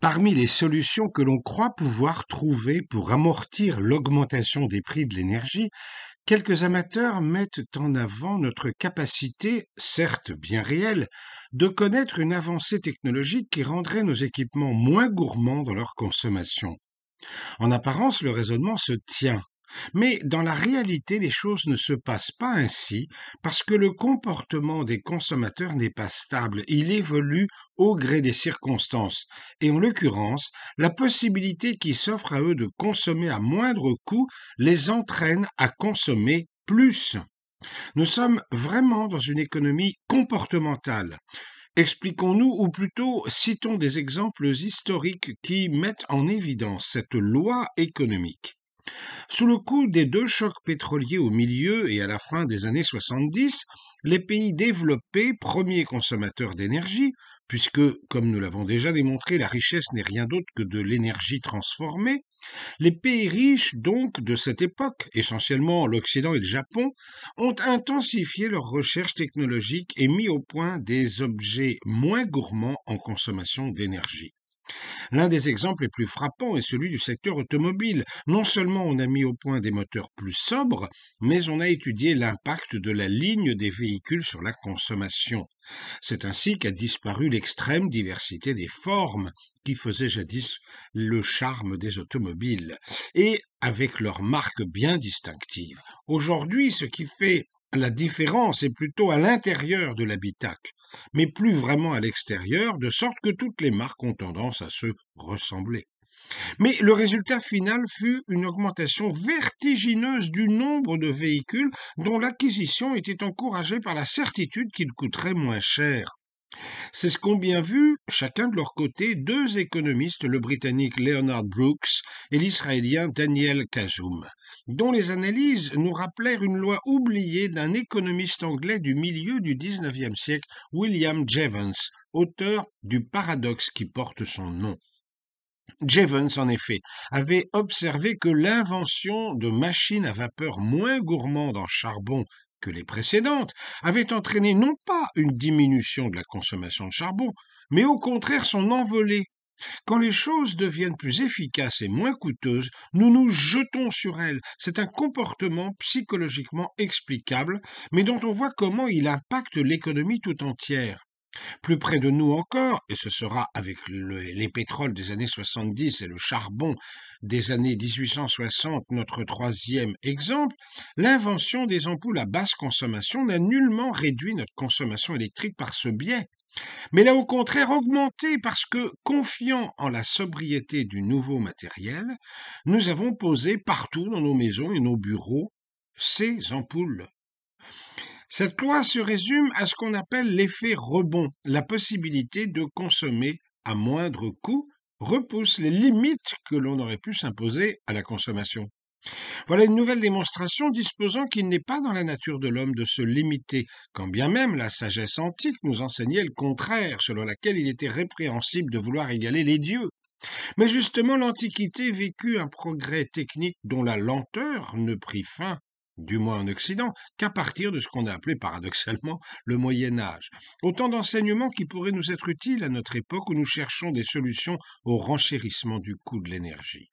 Parmi les solutions que l'on croit pouvoir trouver pour amortir l'augmentation des prix de l'énergie, quelques amateurs mettent en avant notre capacité, certes bien réelle, de connaître une avancée technologique qui rendrait nos équipements moins gourmands dans leur consommation. En apparence, le raisonnement se tient, mais dans la réalité, les choses ne se passent pas ainsi parce que le comportement des consommateurs n'est pas stable, il évolue au gré des circonstances, et en l'occurrence, la possibilité qui s'offre à eux de consommer à moindre coût les entraîne à consommer plus. Nous sommes vraiment dans une économie comportementale. Expliquons-nous, ou plutôt citons des exemples historiques qui mettent en évidence cette loi économique. Sous le coup des deux chocs pétroliers au milieu et à la fin des années 70, les pays développés, premiers consommateurs d'énergie, puisque, comme nous l'avons déjà démontré, la richesse n'est rien d'autre que de l'énergie transformée, les pays riches, donc, de cette époque, essentiellement l'Occident et le Japon, ont intensifié leurs recherches technologiques et mis au point des objets moins gourmands en consommation d'énergie. L'un des exemples les plus frappants est celui du secteur automobile. Non seulement on a mis au point des moteurs plus sobres, mais on a étudié l'impact de la ligne des véhicules sur la consommation. C'est ainsi qu'a disparu l'extrême diversité des formes qui faisait jadis le charme des automobiles, et avec leurs marques bien distinctives. Aujourd'hui, ce qui fait la différence est plutôt à l'intérieur de l'habitacle mais plus vraiment à l'extérieur, de sorte que toutes les marques ont tendance à se ressembler. Mais le résultat final fut une augmentation vertigineuse du nombre de véhicules dont l'acquisition était encouragée par la certitude qu'ils coûteraient moins cher. C'est ce qu'ont bien vu, chacun de leur côté, deux économistes, le britannique Leonard Brooks et l'israélien Daniel Kazoum, dont les analyses nous rappelèrent une loi oubliée d'un économiste anglais du milieu du XIXe siècle, William Jevons, auteur du paradoxe qui porte son nom. Jevons, en effet, avait observé que l'invention de machines à vapeur moins gourmandes en charbon que les précédentes avaient entraîné non pas une diminution de la consommation de charbon, mais au contraire son envolée. Quand les choses deviennent plus efficaces et moins coûteuses, nous nous jetons sur elles. C'est un comportement psychologiquement explicable, mais dont on voit comment il impacte l'économie tout entière. Plus près de nous encore, et ce sera avec les pétroles des années 70 et le charbon des années 1860 notre troisième exemple, l'invention des ampoules à basse consommation n'a nullement réduit notre consommation électrique par ce biais, mais l'a au contraire augmenté parce que, confiant en la sobriété du nouveau matériel, nous avons posé partout dans nos maisons et nos bureaux ces ampoules. Cette loi se résume à ce qu'on appelle l'effet rebond, la possibilité de consommer à moindre coût repousse les limites que l'on aurait pu s'imposer à la consommation. Voilà une nouvelle démonstration disposant qu'il n'est pas dans la nature de l'homme de se limiter, quand bien même la sagesse antique nous enseignait le contraire, selon laquelle il était répréhensible de vouloir égaler les dieux. Mais justement, l'Antiquité vécut un progrès technique dont la lenteur ne prit fin du moins en Occident, qu'à partir de ce qu'on a appelé paradoxalement le Moyen Âge. Autant d'enseignements qui pourraient nous être utiles à notre époque où nous cherchons des solutions au renchérissement du coût de l'énergie.